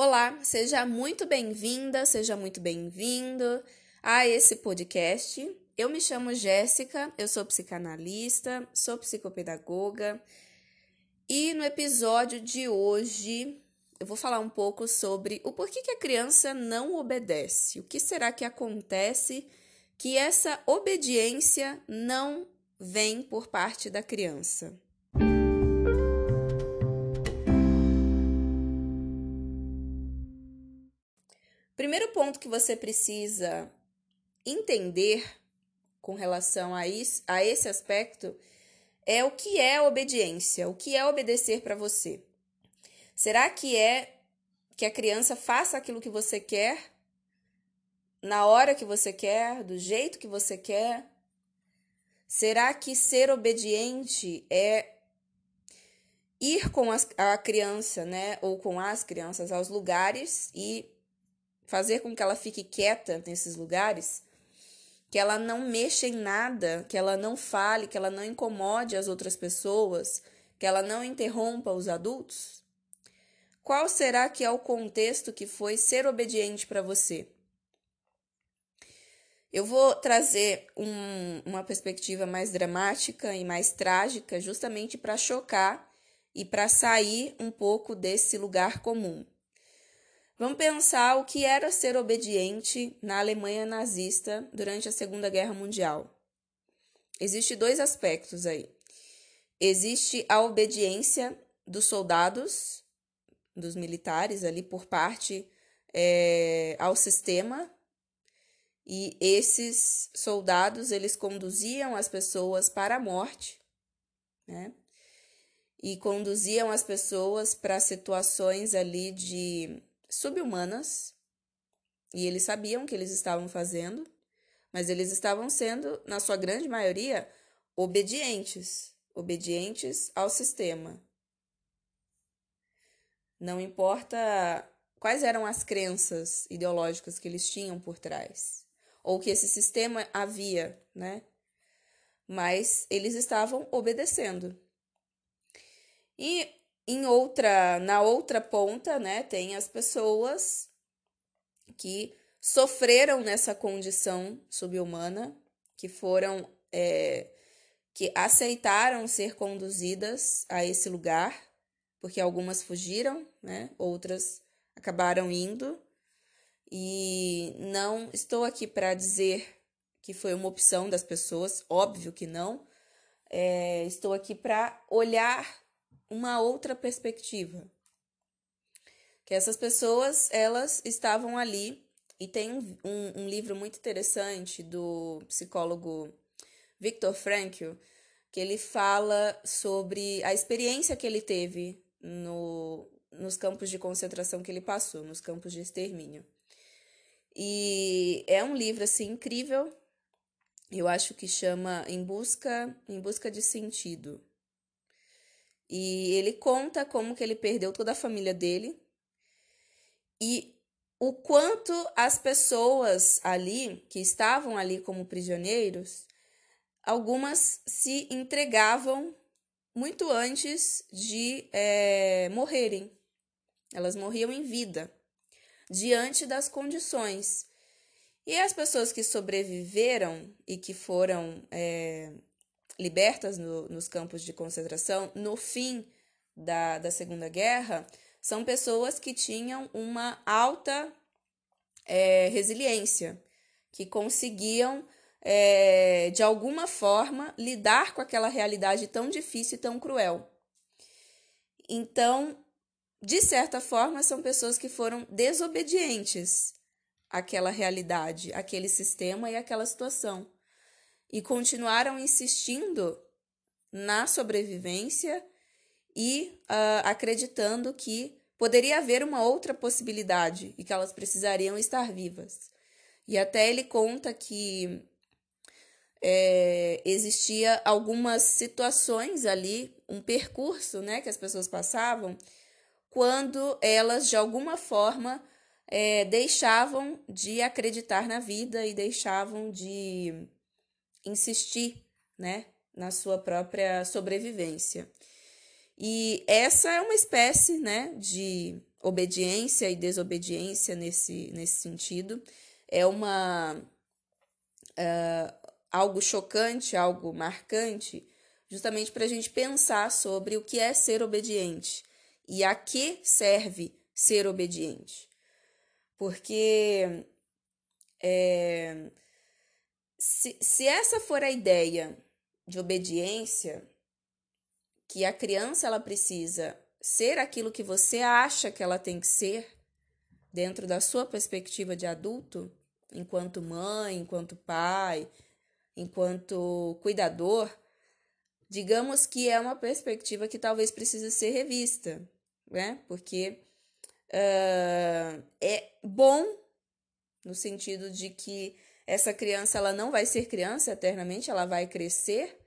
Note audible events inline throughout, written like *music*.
Olá, seja muito bem-vinda, seja muito bem-vindo a esse podcast. Eu me chamo Jéssica, eu sou psicanalista, sou psicopedagoga e no episódio de hoje eu vou falar um pouco sobre o porquê que a criança não obedece. O que será que acontece que essa obediência não vem por parte da criança? Primeiro ponto que você precisa entender com relação a, isso, a esse aspecto é o que é obediência, o que é obedecer para você. Será que é que a criança faça aquilo que você quer, na hora que você quer, do jeito que você quer? Será que ser obediente é ir com as, a criança, né, ou com as crianças aos lugares e fazer com que ela fique quieta nesses lugares, que ela não mexa em nada, que ela não fale, que ela não incomode as outras pessoas, que ela não interrompa os adultos? Qual será que é o contexto que foi ser obediente para você? Eu vou trazer um, uma perspectiva mais dramática e mais trágica, justamente para chocar e para sair um pouco desse lugar comum. Vamos pensar o que era ser obediente na Alemanha nazista durante a Segunda Guerra Mundial. Existem dois aspectos aí. Existe a obediência dos soldados, dos militares ali por parte é, ao sistema e esses soldados eles conduziam as pessoas para a morte, né? E conduziam as pessoas para situações ali de subhumanas e eles sabiam o que eles estavam fazendo, mas eles estavam sendo, na sua grande maioria, obedientes, obedientes ao sistema. Não importa quais eram as crenças ideológicas que eles tinham por trás, ou que esse sistema havia, né? Mas eles estavam obedecendo. E em outra, na outra ponta, né, tem as pessoas que sofreram nessa condição subhumana, que foram, é, que aceitaram ser conduzidas a esse lugar, porque algumas fugiram, né, outras acabaram indo. E não estou aqui para dizer que foi uma opção das pessoas, óbvio que não. É, estou aqui para olhar uma outra perspectiva. Que essas pessoas, elas estavam ali, e tem um, um, um livro muito interessante do psicólogo Viktor Frankl, que ele fala sobre a experiência que ele teve no, nos campos de concentração que ele passou, nos campos de extermínio. E é um livro assim incrível. Eu acho que chama Em Busca, em Busca de Sentido. E ele conta como que ele perdeu toda a família dele e o quanto as pessoas ali que estavam ali como prisioneiros, algumas se entregavam muito antes de é, morrerem. Elas morriam em vida, diante das condições. E as pessoas que sobreviveram e que foram é, libertas no, nos campos de concentração no fim da, da Segunda Guerra são pessoas que tinham uma alta é, resiliência, que conseguiam, é, de alguma forma, lidar com aquela realidade tão difícil e tão cruel. Então, de certa forma, são pessoas que foram desobedientes àquela realidade, àquele sistema e àquela situação e continuaram insistindo na sobrevivência e uh, acreditando que poderia haver uma outra possibilidade e que elas precisariam estar vivas. E até ele conta que é, existia algumas situações ali, um percurso né, que as pessoas passavam, quando elas, de alguma forma, é, deixavam de acreditar na vida e deixavam de insistir, né, na sua própria sobrevivência. E essa é uma espécie, né, de obediência e desobediência nesse, nesse sentido. É uma uh, algo chocante, algo marcante, justamente para a gente pensar sobre o que é ser obediente e a que serve ser obediente. Porque é, se, se essa for a ideia de obediência, que a criança ela precisa ser aquilo que você acha que ela tem que ser, dentro da sua perspectiva de adulto, enquanto mãe, enquanto pai, enquanto cuidador, digamos que é uma perspectiva que talvez precise ser revista, né? Porque uh, é bom no sentido de que essa criança ela não vai ser criança eternamente, ela vai crescer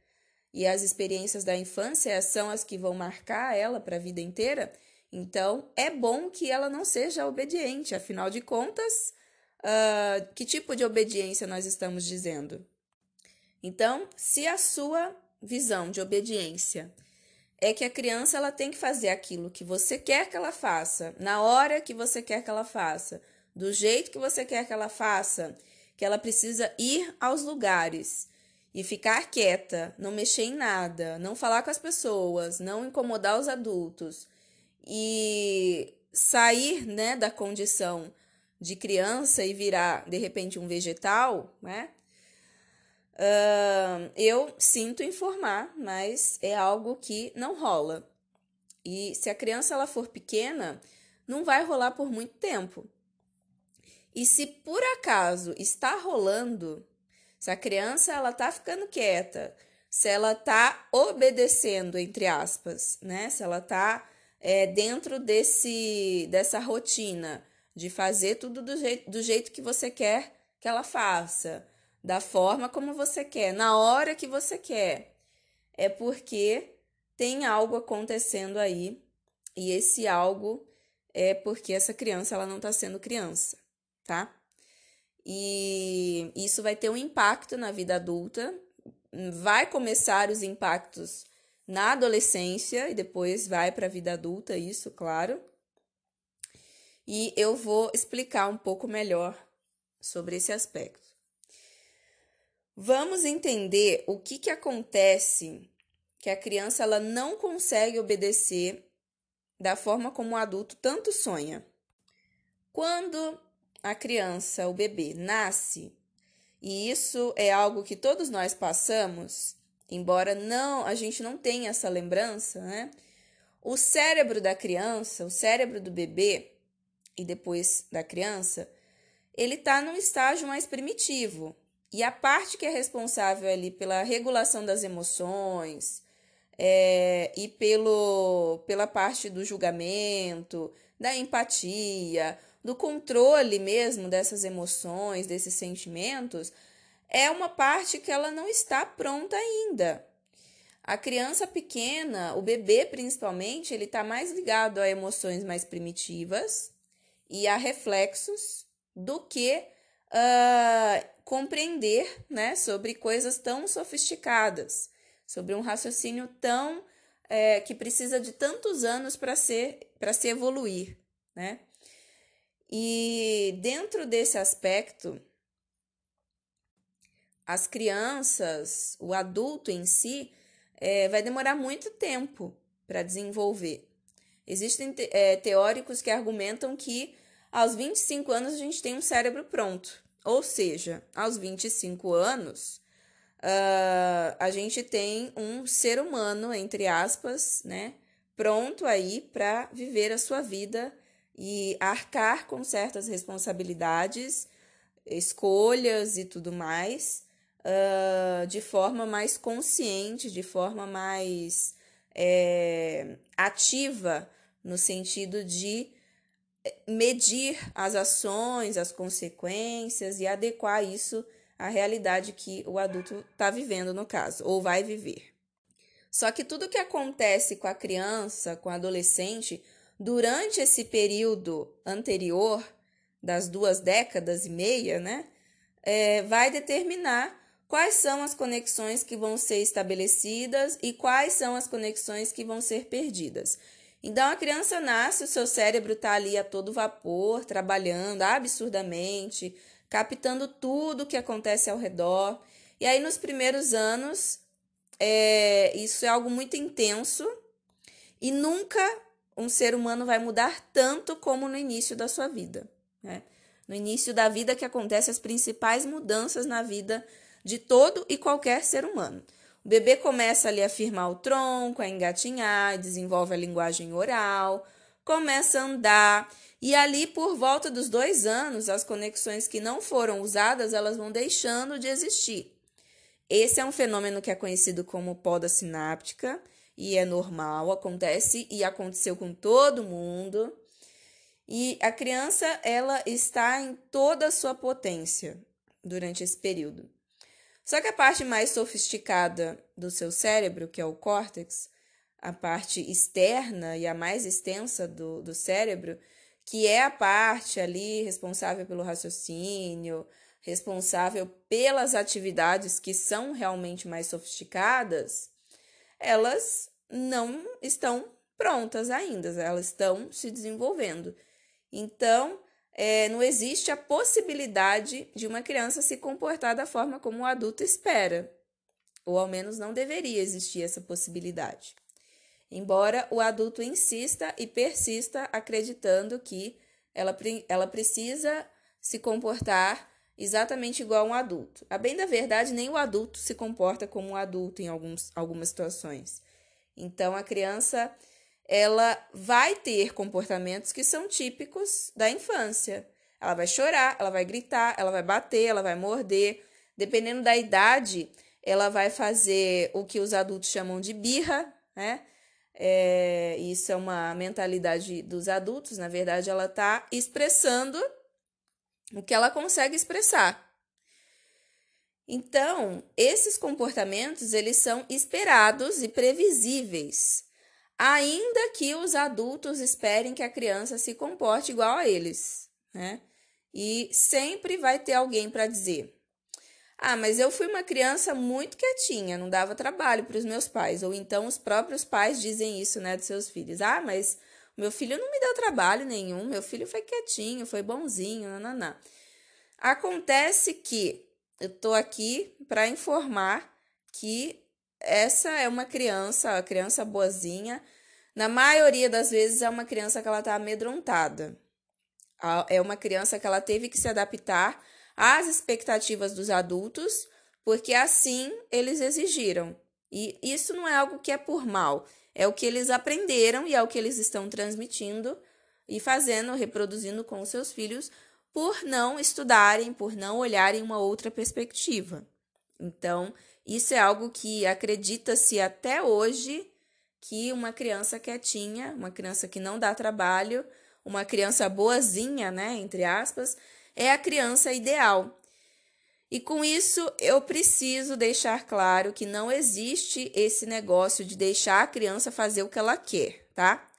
e as experiências da infância são as que vão marcar ela para a vida inteira. Então, é bom que ela não seja obediente, afinal de contas, uh, que tipo de obediência nós estamos dizendo? Então, se a sua visão de obediência é que a criança ela tem que fazer aquilo que você quer que ela faça, na hora que você quer que ela faça, do jeito que você quer que ela faça, que ela precisa ir aos lugares e ficar quieta, não mexer em nada, não falar com as pessoas, não incomodar os adultos e sair, né, da condição de criança e virar de repente um vegetal, né? Uh, eu sinto informar, mas é algo que não rola. E se a criança ela for pequena, não vai rolar por muito tempo. E se por acaso está rolando, se a criança ela tá ficando quieta, se ela tá obedecendo entre aspas, né? Se ela tá é, dentro desse dessa rotina de fazer tudo do jeito, do jeito que você quer que ela faça, da forma como você quer, na hora que você quer, é porque tem algo acontecendo aí e esse algo é porque essa criança ela não está sendo criança tá? E isso vai ter um impacto na vida adulta, vai começar os impactos na adolescência e depois vai para a vida adulta, isso, claro. E eu vou explicar um pouco melhor sobre esse aspecto. Vamos entender o que, que acontece que a criança ela não consegue obedecer da forma como o adulto tanto sonha. Quando a criança, o bebê, nasce, e isso é algo que todos nós passamos, embora não a gente não tenha essa lembrança, né? O cérebro da criança, o cérebro do bebê e depois da criança, ele está num estágio mais primitivo. E a parte que é responsável ali pela regulação das emoções é, e pelo, pela parte do julgamento, da empatia, do controle mesmo dessas emoções, desses sentimentos, é uma parte que ela não está pronta ainda. A criança pequena, o bebê principalmente, ele está mais ligado a emoções mais primitivas e a reflexos do que uh, compreender né, sobre coisas tão sofisticadas, sobre um raciocínio tão é, que precisa de tantos anos para ser para se evoluir, né? E dentro desse aspecto, as crianças, o adulto em si, é, vai demorar muito tempo para desenvolver. Existem é, teóricos que argumentam que aos 25 anos a gente tem um cérebro pronto. Ou seja, aos 25 anos, uh, a gente tem um ser humano, entre aspas, né, pronto aí para viver a sua vida e arcar com certas responsabilidades, escolhas e tudo mais, uh, de forma mais consciente, de forma mais é, ativa, no sentido de eh, medir as ações, as consequências e adequar isso à realidade que o adulto está vivendo, no caso, ou vai viver. Só que tudo que acontece com a criança, com o adolescente, durante esse período anterior, das duas décadas e meia, né, é, vai determinar quais são as conexões que vão ser estabelecidas e quais são as conexões que vão ser perdidas. Então a criança nasce, o seu cérebro está ali a todo vapor, trabalhando absurdamente, captando tudo que acontece ao redor. E aí nos primeiros anos, é, isso é algo muito intenso e nunca um ser humano vai mudar tanto como no início da sua vida. Né? No início da vida que acontecem as principais mudanças na vida de todo e qualquer ser humano. O bebê começa ali a firmar o tronco, a engatinhar, desenvolve a linguagem oral, começa a andar. E ali, por volta dos dois anos, as conexões que não foram usadas, elas vão deixando de existir. Esse é um fenômeno que é conhecido como poda sináptica e é normal, acontece e aconteceu com todo mundo. E a criança, ela está em toda a sua potência durante esse período. Só que a parte mais sofisticada do seu cérebro, que é o córtex, a parte externa e a mais extensa do, do cérebro, que é a parte ali responsável pelo raciocínio, responsável pelas atividades que são realmente mais sofisticadas, elas não estão prontas ainda, elas estão se desenvolvendo. Então, é, não existe a possibilidade de uma criança se comportar da forma como o adulto espera, ou ao menos não deveria existir essa possibilidade. Embora o adulto insista e persista acreditando que ela, ela precisa se comportar exatamente igual a um adulto. A bem da verdade, nem o adulto se comporta como um adulto em alguns, algumas situações. Então, a criança ela vai ter comportamentos que são típicos da infância. Ela vai chorar, ela vai gritar, ela vai bater, ela vai morder. Dependendo da idade, ela vai fazer o que os adultos chamam de birra, né? É, isso é uma mentalidade dos adultos. Na verdade, ela está expressando o que ela consegue expressar. Então, esses comportamentos eles são esperados e previsíveis ainda que os adultos esperem que a criança se comporte igual a eles, né? E sempre vai ter alguém para dizer: "Ah, mas eu fui uma criança muito quietinha, não dava trabalho para os meus pais". Ou então os próprios pais dizem isso, né, dos seus filhos: "Ah, mas meu filho não me deu trabalho nenhum, meu filho foi quietinho, foi bonzinho, nananã". Acontece que eu tô aqui para informar que essa é uma criança, a criança boazinha. Na maioria das vezes é uma criança que ela está amedrontada. É uma criança que ela teve que se adaptar às expectativas dos adultos, porque assim eles exigiram. E isso não é algo que é por mal, é o que eles aprenderam e é o que eles estão transmitindo e fazendo, reproduzindo com os seus filhos, por não estudarem, por não olharem uma outra perspectiva. Então, isso é algo que acredita-se até hoje que uma criança quietinha, uma criança que não dá trabalho, uma criança boazinha, né, entre aspas, é a criança ideal. E com isso eu preciso deixar claro que não existe esse negócio de deixar a criança fazer o que ela quer, tá?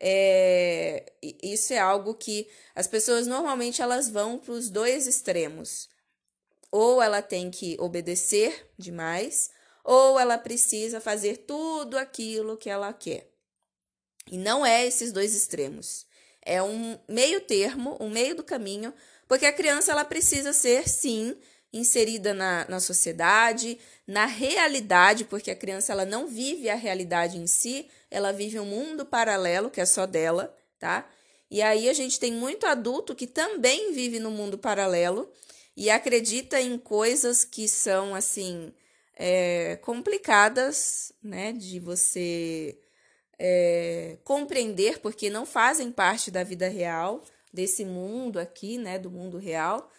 É, isso é algo que as pessoas normalmente elas vão para os dois extremos ou ela tem que obedecer demais, ou ela precisa fazer tudo aquilo que ela quer. E não é esses dois extremos. É um meio termo, um meio do caminho, porque a criança ela precisa ser, sim, inserida na, na sociedade, na realidade, porque a criança ela não vive a realidade em si, ela vive um mundo paralelo que é só dela, tá? E aí a gente tem muito adulto que também vive no mundo paralelo e acredita em coisas que são assim é, complicadas, né, de você é, compreender porque não fazem parte da vida real desse mundo aqui, né, do mundo real.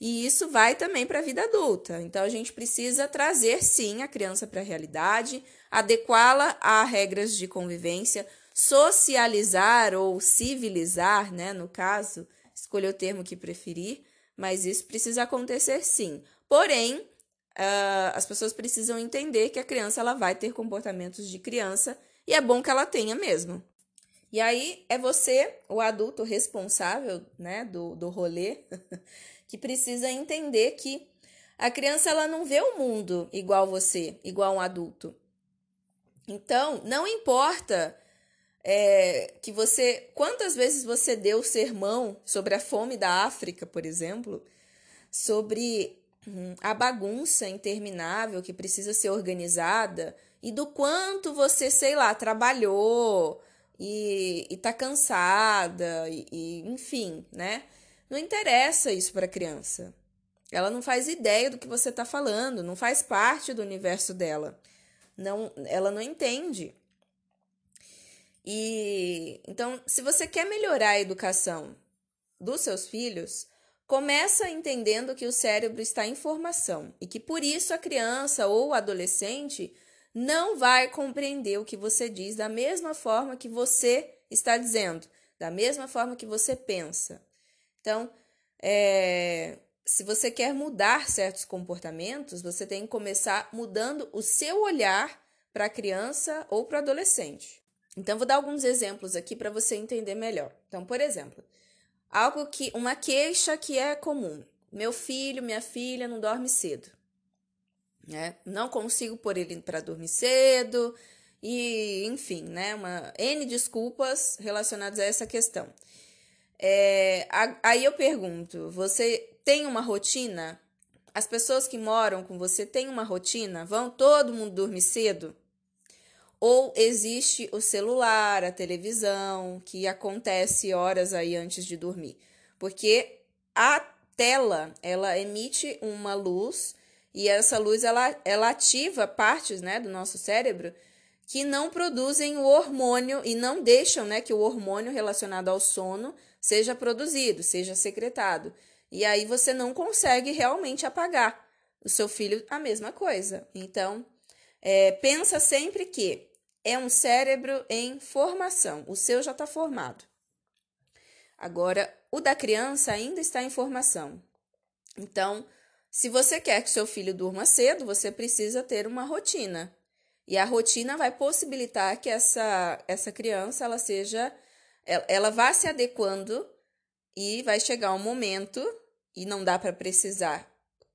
E isso vai também para a vida adulta. Então a gente precisa trazer sim a criança para a realidade, adequá-la a regras de convivência, socializar ou civilizar, né, no caso, escolha o termo que preferir, mas isso precisa acontecer sim. Porém, uh, as pessoas precisam entender que a criança ela vai ter comportamentos de criança e é bom que ela tenha mesmo. E aí é você, o adulto responsável né, do, do rolê, *laughs* que precisa entender que a criança ela não vê o mundo igual você, igual um adulto. Então, não importa é, que você. Quantas vezes você deu sermão sobre a fome da África, por exemplo, sobre hum, a bagunça interminável que precisa ser organizada e do quanto você, sei lá, trabalhou e, e tá cansada, e, e enfim, né? Não interessa isso para a criança. Ela não faz ideia do que você está falando, não faz parte do universo dela. Não, ela não entende. E então, se você quer melhorar a educação dos seus filhos, começa entendendo que o cérebro está em formação e que por isso a criança ou o adolescente não vai compreender o que você diz da mesma forma que você está dizendo, da mesma forma que você pensa. Então, é, se você quer mudar certos comportamentos, você tem que começar mudando o seu olhar para a criança ou para o adolescente. Então, vou dar alguns exemplos aqui para você entender melhor. Então, por exemplo, algo que uma queixa que é comum: meu filho, minha filha não dorme cedo, né? Não consigo pôr ele para dormir cedo e, enfim, né? Uma n desculpas relacionadas a essa questão. É, aí eu pergunto: você tem uma rotina? As pessoas que moram com você têm uma rotina? Vão todo mundo dormir cedo? Ou existe o celular, a televisão, que acontece horas aí antes de dormir? Porque a tela, ela emite uma luz e essa luz ela, ela ativa partes, né, do nosso cérebro que não produzem o hormônio e não deixam, né, que o hormônio relacionado ao sono seja produzido, seja secretado. E aí você não consegue realmente apagar. O seu filho, a mesma coisa. Então, é, pensa sempre que é um cérebro em formação. O seu já está formado. Agora, o da criança ainda está em formação. Então, se você quer que seu filho durma cedo, você precisa ter uma rotina. E a rotina vai possibilitar que essa, essa criança ela seja ela, ela vá se adequando e vai chegar um momento e não dá para precisar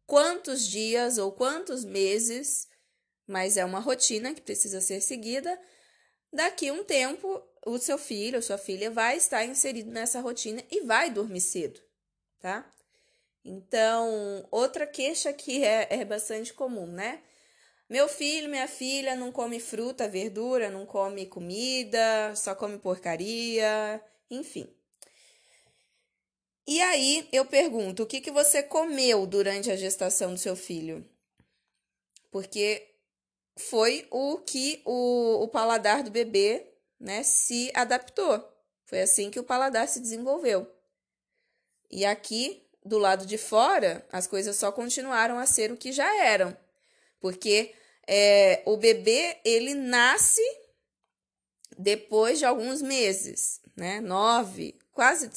quantos dias ou quantos meses, mas é uma rotina que precisa ser seguida. Daqui um tempo, o seu filho ou sua filha vai estar inserido nessa rotina e vai dormir cedo, tá? Então, outra queixa que é, é bastante comum, né? Meu filho, minha filha não come fruta, verdura, não come comida, só come porcaria, enfim. E aí eu pergunto, o que, que você comeu durante a gestação do seu filho? Porque foi o que o, o paladar do bebê né, se adaptou. Foi assim que o paladar se desenvolveu. E aqui, do lado de fora, as coisas só continuaram a ser o que já eram. Porque é, o bebê, ele nasce depois de alguns meses, né? Nove, quase.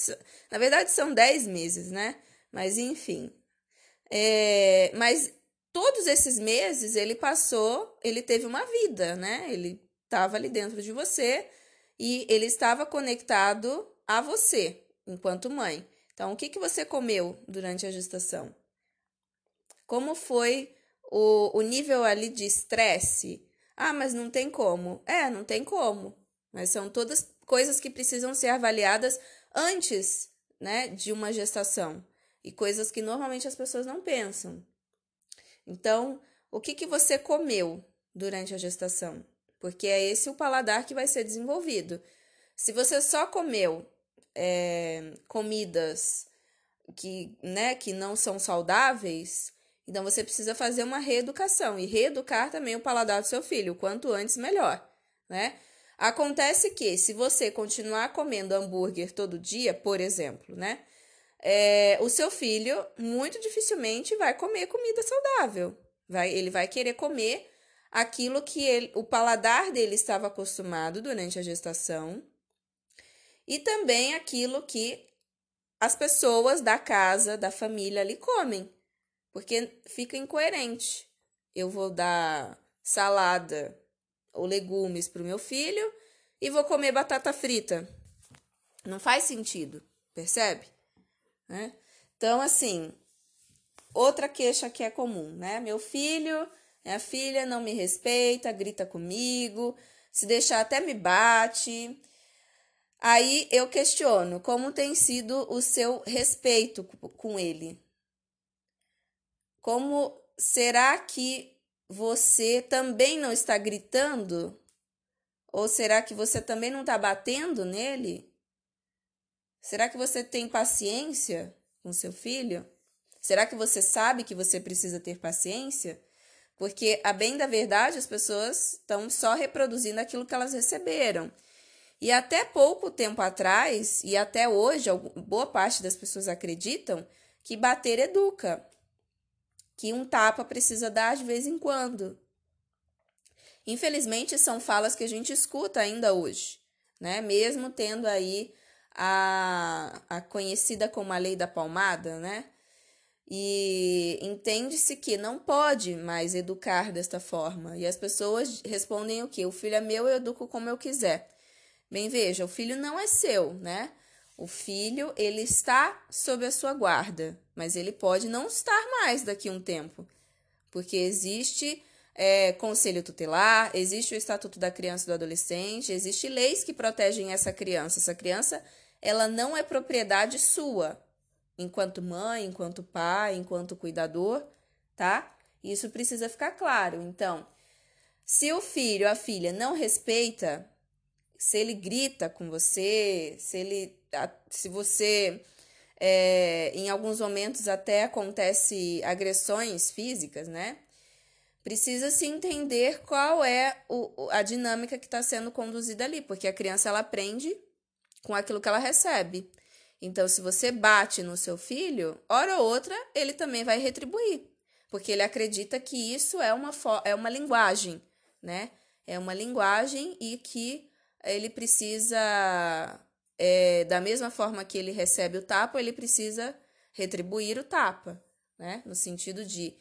Na verdade, são dez meses, né? Mas enfim. É, mas todos esses meses ele passou, ele teve uma vida, né? Ele estava ali dentro de você e ele estava conectado a você enquanto mãe. Então, o que, que você comeu durante a gestação? Como foi o, o nível ali de estresse. Ah, mas não tem como. É, não tem como. Mas são todas coisas que precisam ser avaliadas antes né, de uma gestação. E coisas que normalmente as pessoas não pensam. Então, o que, que você comeu durante a gestação? Porque é esse o paladar que vai ser desenvolvido. Se você só comeu é, comidas que, né, que não são saudáveis, então você precisa fazer uma reeducação e reeducar também o paladar do seu filho, o quanto antes melhor, né? Acontece que se você continuar comendo hambúrguer todo dia, por exemplo, né? É, o seu filho muito dificilmente vai comer comida saudável. Vai, ele vai querer comer aquilo que ele, o paladar dele estava acostumado durante a gestação e também aquilo que as pessoas da casa, da família ali comem. Porque fica incoerente. Eu vou dar salada ou legumes para o meu filho e vou comer batata frita. Não faz sentido, percebe? Né? Então, assim, outra queixa que é comum, né? Meu filho, minha filha não me respeita, grita comigo, se deixar até me bate. Aí eu questiono como tem sido o seu respeito com ele. Como será que você também não está gritando? Ou será que você também não está batendo nele? Será que você tem paciência com seu filho? Será que você sabe que você precisa ter paciência? Porque, a bem da verdade, as pessoas estão só reproduzindo aquilo que elas receberam. E até pouco tempo atrás, e até hoje, boa parte das pessoas acreditam que bater educa, que um tapa precisa dar de vez em quando. Infelizmente, são falas que a gente escuta ainda hoje, né? Mesmo tendo aí a, a conhecida como a lei da palmada, né? E entende-se que não pode mais educar desta forma. E as pessoas respondem o quê? O filho é meu, eu educo como eu quiser. Bem, veja, o filho não é seu, né? O filho, ele está sob a sua guarda, mas ele pode não estar mais daqui a um tempo, porque existe é, conselho tutelar, existe o Estatuto da Criança e do Adolescente, existe leis que protegem essa criança. Essa criança, ela não é propriedade sua, enquanto mãe, enquanto pai, enquanto cuidador, tá? Isso precisa ficar claro. Então, se o filho, a filha não respeita, se ele grita com você, se ele, se você, é, em alguns momentos até acontece agressões físicas, né? Precisa se entender qual é o, a dinâmica que está sendo conduzida ali, porque a criança ela aprende com aquilo que ela recebe. Então, se você bate no seu filho, hora ou outra ele também vai retribuir, porque ele acredita que isso é uma, é uma linguagem, né? É uma linguagem e que ele precisa, é, da mesma forma que ele recebe o tapa, ele precisa retribuir o tapa, né? No sentido de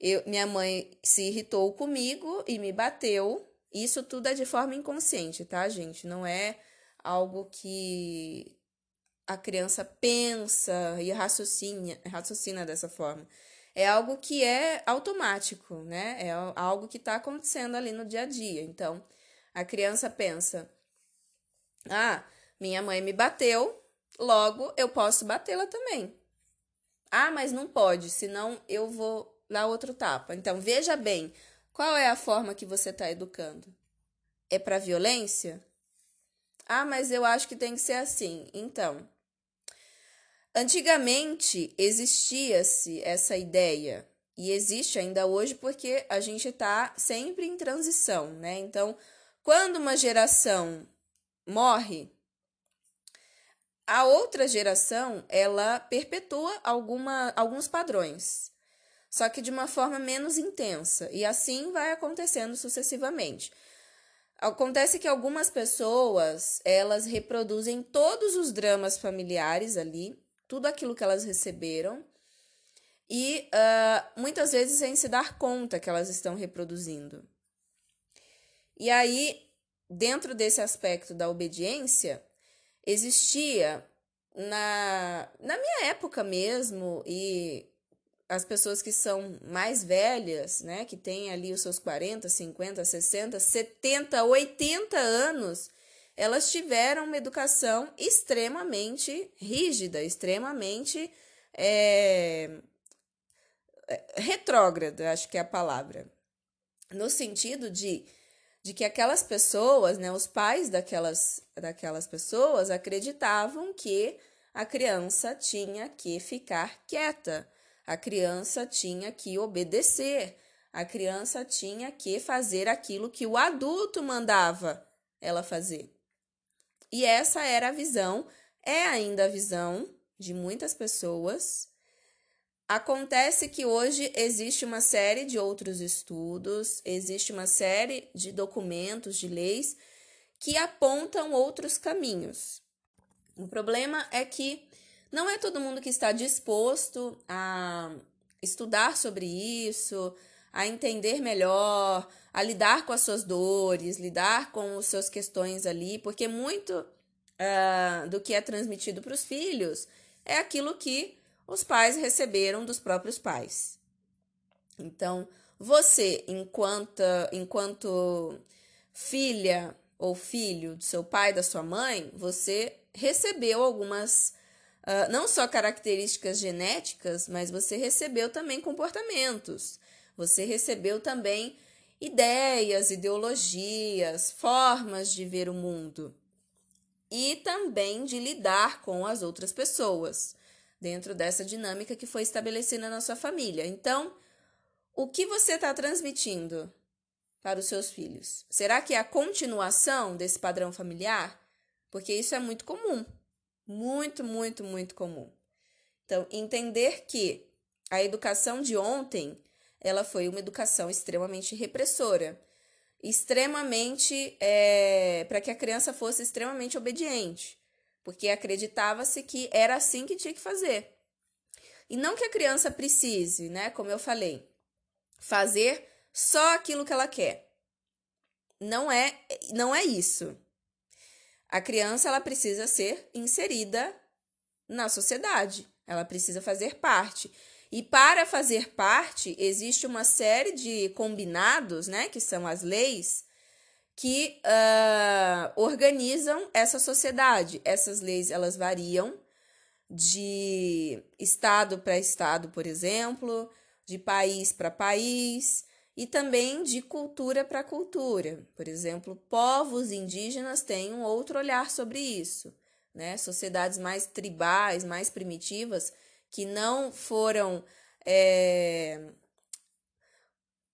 eu, minha mãe se irritou comigo e me bateu. Isso tudo é de forma inconsciente, tá, gente? Não é algo que a criança pensa e raciocina, raciocina dessa forma. É algo que é automático, né? É algo que está acontecendo ali no dia a dia. Então, a criança pensa: ah, minha mãe me bateu, logo eu posso batê-la também. Ah, mas não pode, senão eu vou dar outro tapa. Então, veja bem, qual é a forma que você está educando? É para violência? Ah, mas eu acho que tem que ser assim. Então, antigamente existia-se essa ideia e existe ainda hoje porque a gente está sempre em transição, né? Então, quando uma geração morre, a outra geração ela perpetua alguma, alguns padrões, só que de uma forma menos intensa, e assim vai acontecendo sucessivamente. Acontece que algumas pessoas elas reproduzem todos os dramas familiares ali, tudo aquilo que elas receberam, e uh, muitas vezes sem se dar conta que elas estão reproduzindo. E aí dentro desse aspecto da obediência, existia na, na minha época mesmo, e as pessoas que são mais velhas, né, que têm ali os seus 40, 50, 60, 70, 80 anos, elas tiveram uma educação extremamente rígida, extremamente é, retrógrada, acho que é a palavra. No sentido de de que aquelas pessoas, né, os pais daquelas, daquelas pessoas acreditavam que a criança tinha que ficar quieta, a criança tinha que obedecer, a criança tinha que fazer aquilo que o adulto mandava ela fazer. E essa era a visão, é ainda a visão de muitas pessoas Acontece que hoje existe uma série de outros estudos, existe uma série de documentos, de leis que apontam outros caminhos. O problema é que não é todo mundo que está disposto a estudar sobre isso, a entender melhor, a lidar com as suas dores, lidar com as suas questões ali, porque muito uh, do que é transmitido para os filhos é aquilo que os pais receberam dos próprios pais. Então, você, enquanto, enquanto filha ou filho do seu pai, da sua mãe, você recebeu algumas, uh, não só características genéticas, mas você recebeu também comportamentos. Você recebeu também ideias, ideologias, formas de ver o mundo e também de lidar com as outras pessoas dentro dessa dinâmica que foi estabelecida na sua família. Então, o que você está transmitindo para os seus filhos? Será que é a continuação desse padrão familiar? Porque isso é muito comum. Muito, muito, muito comum. Então, entender que a educação de ontem, ela foi uma educação extremamente repressora, extremamente é, para que a criança fosse extremamente obediente, porque acreditava-se que era assim que tinha que fazer. E não que a criança precise, né, como eu falei, fazer só aquilo que ela quer. Não é, não é isso. A criança ela precisa ser inserida na sociedade. Ela precisa fazer parte. E para fazer parte, existe uma série de combinados, né, que são as leis, que uh, organizam essa sociedade. Essas leis elas variam de estado para estado, por exemplo, de país para país e também de cultura para cultura. Por exemplo, povos indígenas têm um outro olhar sobre isso, né? Sociedades mais tribais, mais primitivas que não foram, é,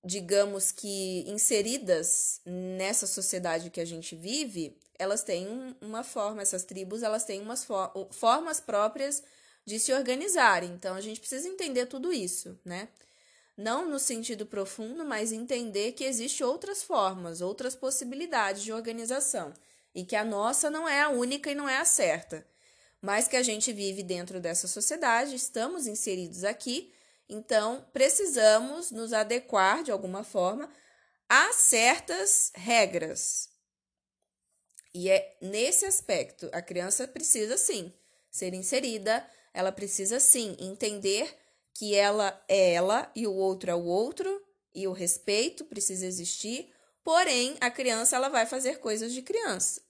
digamos que, inseridas nessa sociedade que a gente vive, elas têm uma forma, essas tribos, elas têm umas for formas próprias de se organizarem. Então, a gente precisa entender tudo isso, né? Não no sentido profundo, mas entender que existem outras formas, outras possibilidades de organização. E que a nossa não é a única e não é a certa mas que a gente vive dentro dessa sociedade, estamos inseridos aqui, então precisamos nos adequar de alguma forma a certas regras. E é nesse aspecto, a criança precisa sim ser inserida, ela precisa sim entender que ela é ela e o outro é o outro, e o respeito precisa existir, porém a criança ela vai fazer coisas de criança.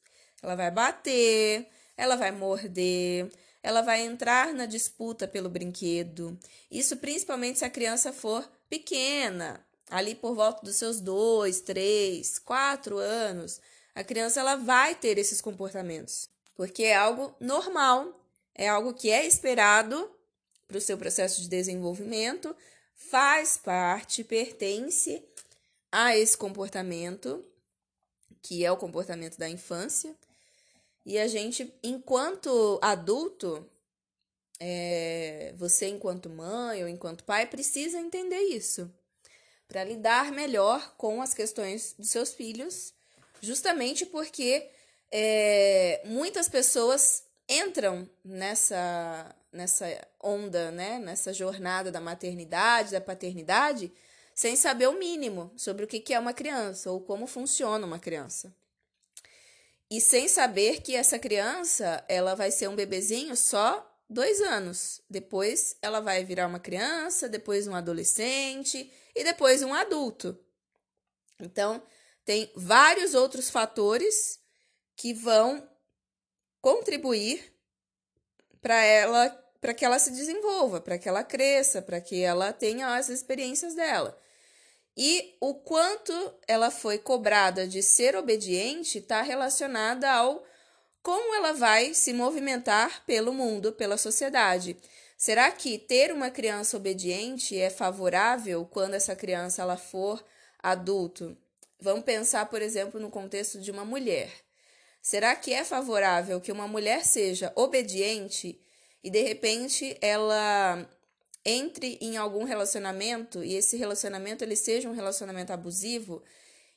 Ela vai bater, ela vai morder, ela vai entrar na disputa pelo brinquedo. Isso principalmente se a criança for pequena, ali por volta dos seus dois, três, quatro anos. A criança ela vai ter esses comportamentos, porque é algo normal, é algo que é esperado para o seu processo de desenvolvimento, faz parte, pertence a esse comportamento, que é o comportamento da infância. E a gente, enquanto adulto, é, você, enquanto mãe ou enquanto pai, precisa entender isso para lidar melhor com as questões dos seus filhos, justamente porque é, muitas pessoas entram nessa, nessa onda, né, nessa jornada da maternidade, da paternidade, sem saber o mínimo sobre o que é uma criança ou como funciona uma criança e sem saber que essa criança ela vai ser um bebezinho só dois anos. Depois ela vai virar uma criança, depois um adolescente e depois um adulto. Então, tem vários outros fatores que vão contribuir para ela, para que ela se desenvolva, para que ela cresça, para que ela tenha as experiências dela. E o quanto ela foi cobrada de ser obediente está relacionada ao como ela vai se movimentar pelo mundo, pela sociedade. Será que ter uma criança obediente é favorável quando essa criança ela for adulto? Vamos pensar, por exemplo, no contexto de uma mulher. Será que é favorável que uma mulher seja obediente e de repente ela entre em algum relacionamento e esse relacionamento ele seja um relacionamento abusivo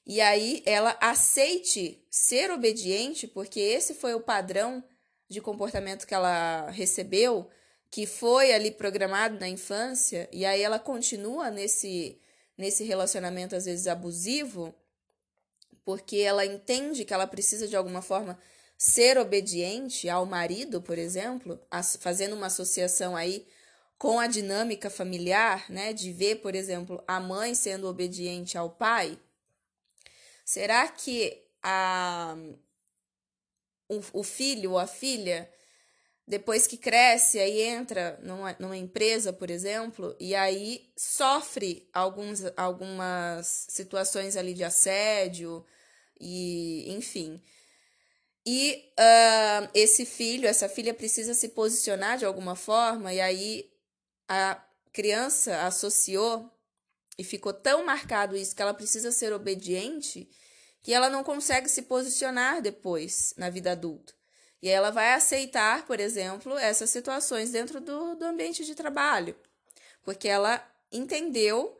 e aí ela aceite ser obediente porque esse foi o padrão de comportamento que ela recebeu, que foi ali programado na infância e aí ela continua nesse nesse relacionamento às vezes abusivo, porque ela entende que ela precisa de alguma forma ser obediente ao marido, por exemplo, fazendo uma associação aí com a dinâmica familiar, né, de ver, por exemplo, a mãe sendo obediente ao pai, será que a, o, o filho ou a filha, depois que cresce, aí entra numa, numa empresa, por exemplo, e aí sofre alguns, algumas situações ali de assédio, e enfim. E uh, esse filho, essa filha precisa se posicionar de alguma forma, e aí a criança associou e ficou tão marcado isso que ela precisa ser obediente que ela não consegue se posicionar depois na vida adulta. E ela vai aceitar, por exemplo, essas situações dentro do, do ambiente de trabalho, porque ela entendeu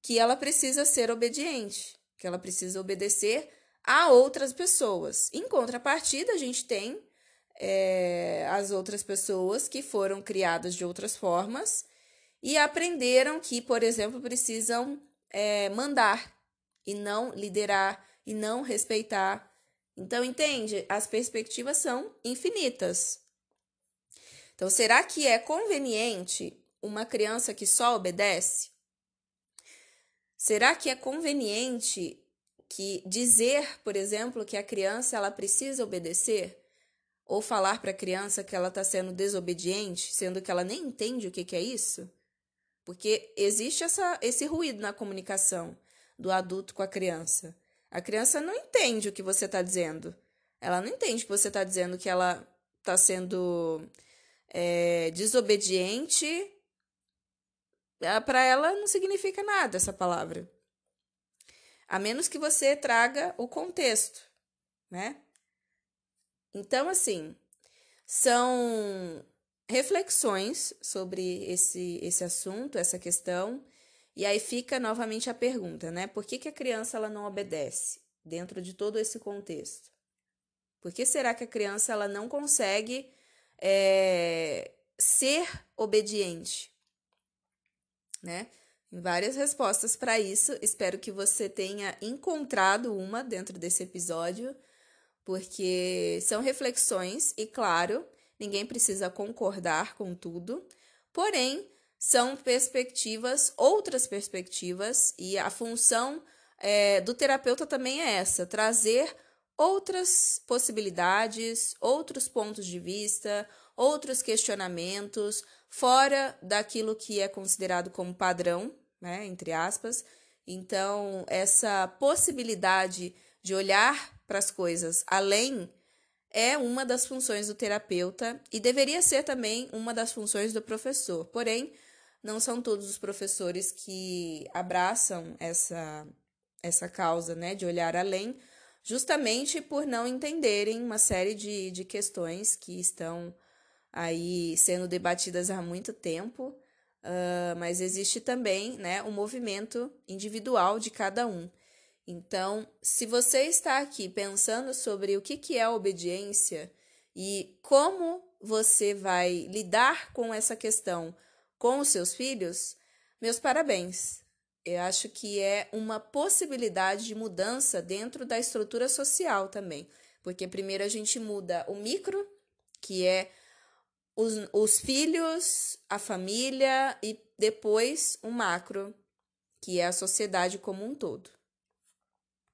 que ela precisa ser obediente, que ela precisa obedecer a outras pessoas. Em contrapartida, a gente tem é, as outras pessoas que foram criadas de outras formas e aprenderam que, por exemplo, precisam é, mandar e não liderar e não respeitar. Então, entende? As perspectivas são infinitas. Então, será que é conveniente uma criança que só obedece? Será que é conveniente que dizer, por exemplo, que a criança ela precisa obedecer? Ou falar para a criança que ela está sendo desobediente, sendo que ela nem entende o que, que é isso? Porque existe essa, esse ruído na comunicação do adulto com a criança. A criança não entende o que você está dizendo. Ela não entende que você está dizendo que ela está sendo é, desobediente. É, Para ela não significa nada essa palavra. A menos que você traga o contexto, né? Então, assim, são reflexões sobre esse, esse assunto, essa questão. E aí fica novamente a pergunta, né? Por que, que a criança ela não obedece dentro de todo esse contexto? Por que será que a criança ela não consegue é, ser obediente? Né? Várias respostas para isso. Espero que você tenha encontrado uma dentro desse episódio, porque são reflexões e, claro, ninguém precisa concordar com tudo, porém são perspectivas, outras perspectivas, e a função é, do terapeuta também é essa: trazer outras possibilidades, outros pontos de vista, outros questionamentos, fora daquilo que é considerado como padrão, né, entre aspas. Então, essa possibilidade de olhar para as coisas além é uma das funções do terapeuta e deveria ser também uma das funções do professor. Porém, não são todos os professores que abraçam essa essa causa, né, de olhar além, justamente por não entenderem uma série de, de questões que estão aí sendo debatidas há muito tempo, uh, mas existe também, né, o movimento individual de cada um. Então, se você está aqui pensando sobre o que, que é obediência e como você vai lidar com essa questão com os seus filhos, meus parabéns. Eu acho que é uma possibilidade de mudança dentro da estrutura social também. Porque primeiro a gente muda o micro, que é os, os filhos, a família, e depois o macro, que é a sociedade como um todo.